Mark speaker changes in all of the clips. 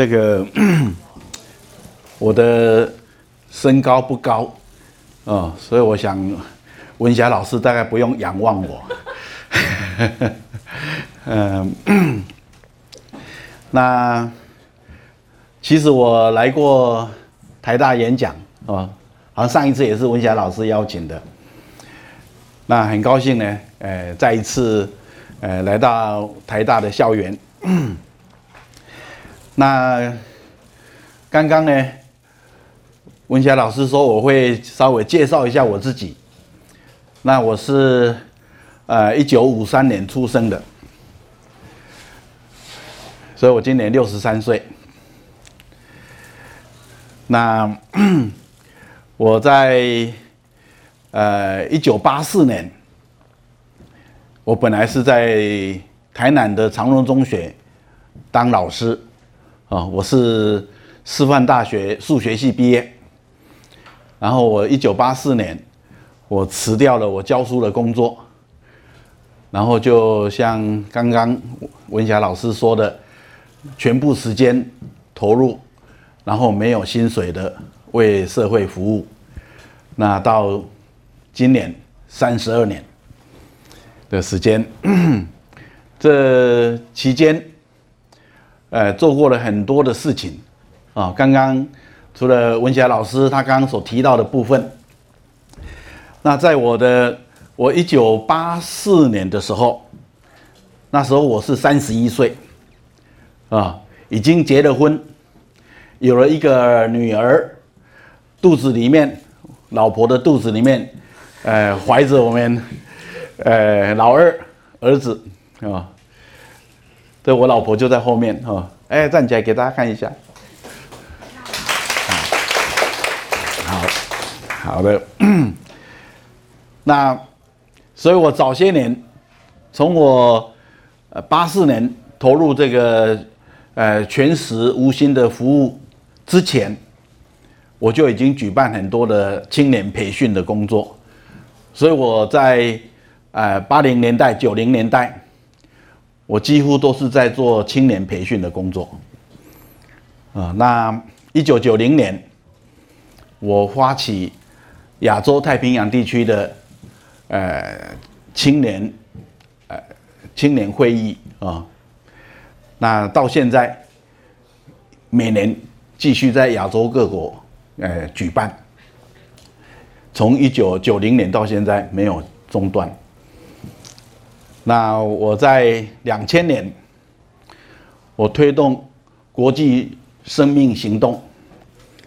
Speaker 1: 这个 我的身高不高啊、哦，所以我想文霞老师大概不用仰望我。嗯，那其实我来过台大演讲啊、哦，好像上一次也是文霞老师邀请的。那很高兴呢，呃，再一次呃来到台大的校园。那刚刚呢，文霞老师说我会稍微介绍一下我自己。那我是呃一九五三年出生的，所以我今年六十三岁。那我在呃一九八四年，我本来是在台南的长荣中学当老师。啊，我是师范大学数学系毕业，然后我一九八四年，我辞掉了我教书的工作，然后就像刚刚文霞老师说的，全部时间投入，然后没有薪水的为社会服务，那到今年三十二年的时间，这期间。呃，做过了很多的事情，啊，刚刚除了文霞老师他刚刚所提到的部分，那在我的我一九八四年的时候，那时候我是三十一岁，啊，已经结了婚，有了一个女儿，肚子里面，老婆的肚子里面，呃，怀着我们，呃，老二儿子，啊。我老婆就在后面哈，哎，站起来给大家看一下。好，好的。那，所以我早些年，从我呃八四年投入这个呃全时无薪的服务之前，我就已经举办很多的青年培训的工作，所以我在呃八零年代、九零年代。我几乎都是在做青年培训的工作，啊，那一九九零年，我发起亚洲太平洋地区的呃青年呃青年会议啊，那到现在每年继续在亚洲各国呃举办，从一九九零年到现在没有中断。那我在两千年，我推动国际生命行动，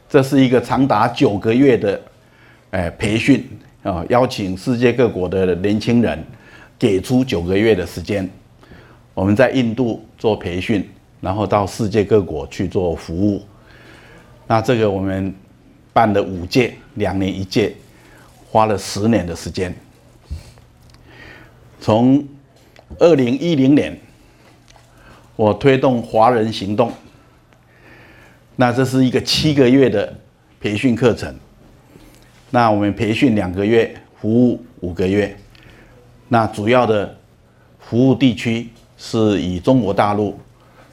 Speaker 1: 这是一个长达九个月的，哎，培训啊，邀请世界各国的年轻人，给出九个月的时间，我们在印度做培训，然后到世界各国去做服务。那这个我们办了五届，两年一届，花了十年的时间，从。二零一零年，我推动华人行动。那这是一个七个月的培训课程。那我们培训两个月，服务五个月。那主要的服务地区是以中国大陆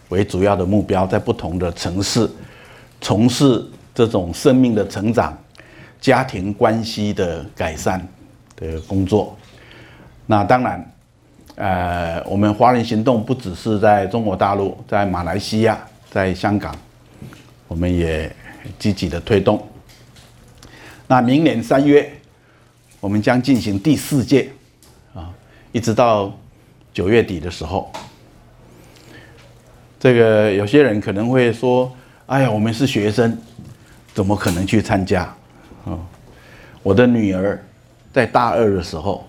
Speaker 1: 为主要的目标，在不同的城市从事这种生命的成长、家庭关系的改善的工作。那当然。呃，我们华人行动不只是在中国大陆，在马来西亚，在香港，我们也积极的推动。那明年三月，我们将进行第四届，啊，一直到九月底的时候。这个有些人可能会说：“哎呀，我们是学生，怎么可能去参加？”啊，我的女儿在大二的时候。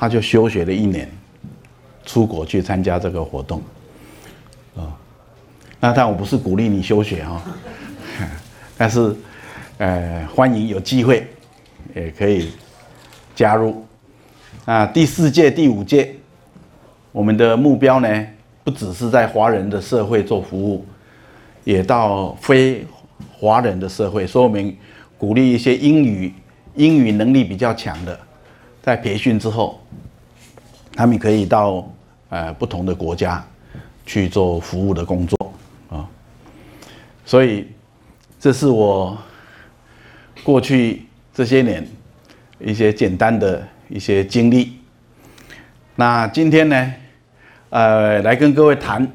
Speaker 1: 他就休学了一年，出国去参加这个活动，啊，那但我不是鼓励你休学哈，但是，呃，欢迎有机会，也可以加入。啊，第四届、第五届，我们的目标呢，不只是在华人的社会做服务，也到非华人的社会，所以我们鼓励一些英语英语能力比较强的。在培训之后，他们可以到呃不同的国家去做服务的工作啊所以这是我过去这些年一些简单的一些经历。那今天呢，呃，来跟各位谈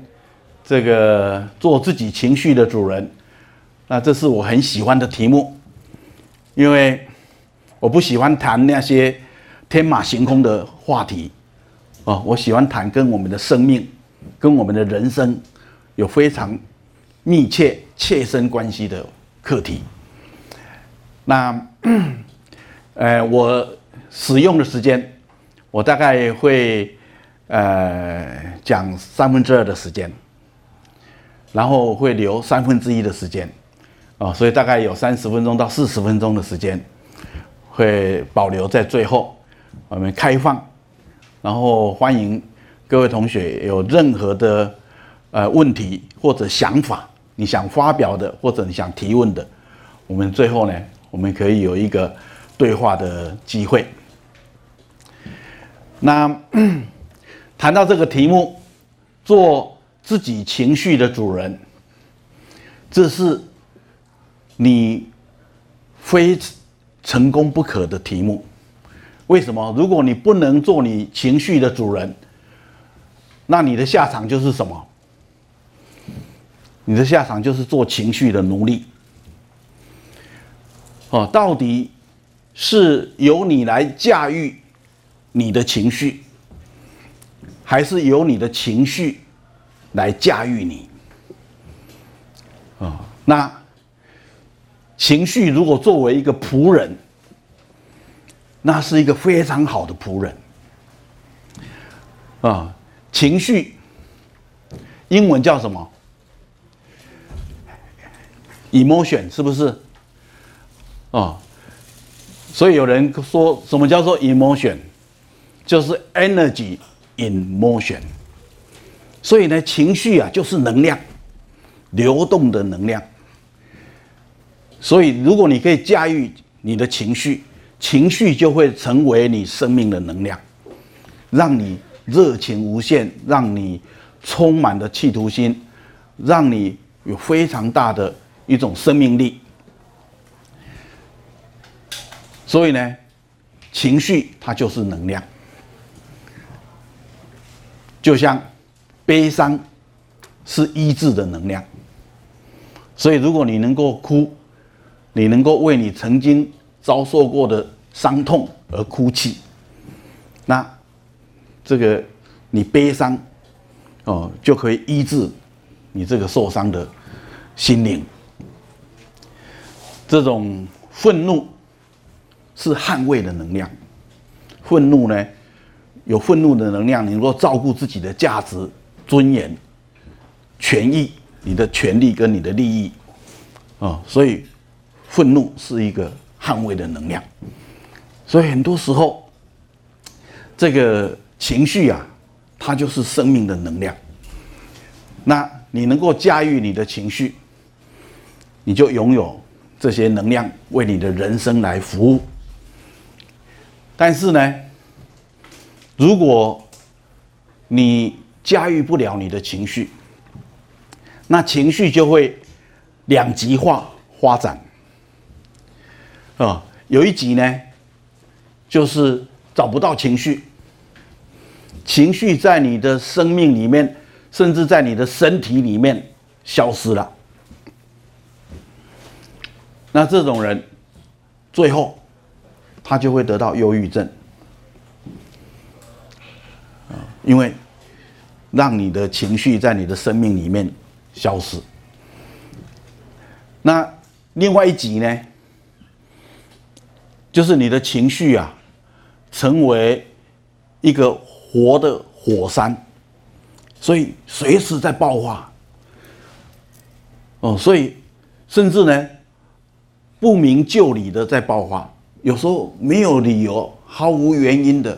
Speaker 1: 这个做自己情绪的主人。那这是我很喜欢的题目，因为我不喜欢谈那些天马行空的话题，哦，我喜欢谈跟我们的生命、跟我们的人生有非常密切、切身关系的课题。那，呃，我使用的时间，我大概会呃讲三分之二的时间，然后会留三分之一的时间。啊，所以大概有三十分钟到四十分钟的时间，会保留在最后，我们开放，然后欢迎各位同学有任何的呃问题或者想法，你想发表的或者你想提问的，我们最后呢，我们可以有一个对话的机会。那谈到这个题目，做自己情绪的主人，这是。你非成功不可的题目，为什么？如果你不能做你情绪的主人，那你的下场就是什么？你的下场就是做情绪的奴隶。哦，到底是由你来驾驭你的情绪，还是由你的情绪来驾驭你？啊，那。情绪如果作为一个仆人，那是一个非常好的仆人啊。情绪英文叫什么？emotion 是不是？啊，所以有人说什么叫做 emotion，就是 energy in motion。所以呢，情绪啊就是能量，流动的能量。所以，如果你可以驾驭你的情绪，情绪就会成为你生命的能量，让你热情无限，让你充满了企图心，让你有非常大的一种生命力。所以呢，情绪它就是能量，就像悲伤是医治的能量。所以，如果你能够哭，你能够为你曾经遭受过的伤痛而哭泣，那这个你悲伤哦，就可以医治你这个受伤的心灵。这种愤怒是捍卫的能量，愤怒呢，有愤怒的能量，你能够照顾自己的价值、尊严、权益、你的权利跟你的利益啊，所以。愤怒是一个捍卫的能量，所以很多时候，这个情绪啊，它就是生命的能量。那你能够驾驭你的情绪，你就拥有这些能量，为你的人生来服务。但是呢，如果你驾驭不了你的情绪，那情绪就会两极化发展。啊、有一集呢，就是找不到情绪，情绪在你的生命里面，甚至在你的身体里面消失了。那这种人，最后他就会得到忧郁症，啊，因为让你的情绪在你的生命里面消失。那另外一集呢？就是你的情绪啊，成为一个活的火山，所以随时在爆发。哦，所以甚至呢，不明就里的在爆发，有时候没有理由、毫无原因的，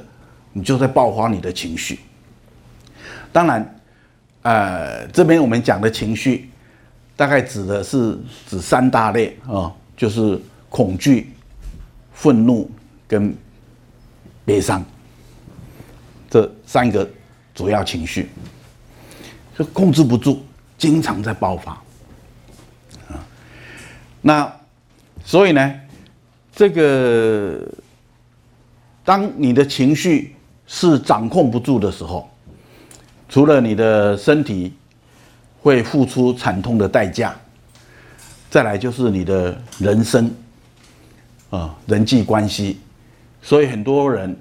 Speaker 1: 你就在爆发你的情绪。当然，呃，这边我们讲的情绪，大概指的是指三大类啊，就是恐惧。愤怒跟悲伤这三个主要情绪，就控制不住，经常在爆发啊。那所以呢，这个当你的情绪是掌控不住的时候，除了你的身体会付出惨痛的代价，再来就是你的人生啊，人际关系。所以很多人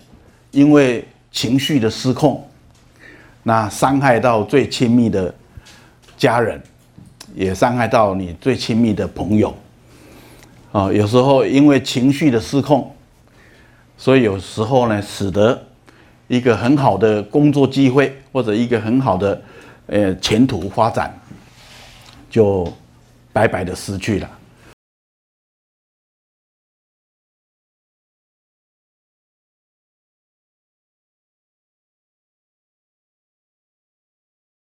Speaker 1: 因为情绪的失控，那伤害到最亲密的家人，也伤害到你最亲密的朋友。啊，有时候因为情绪的失控，所以有时候呢，使得一个很好的工作机会或者一个很好的呃前途发展，就白白的失去了。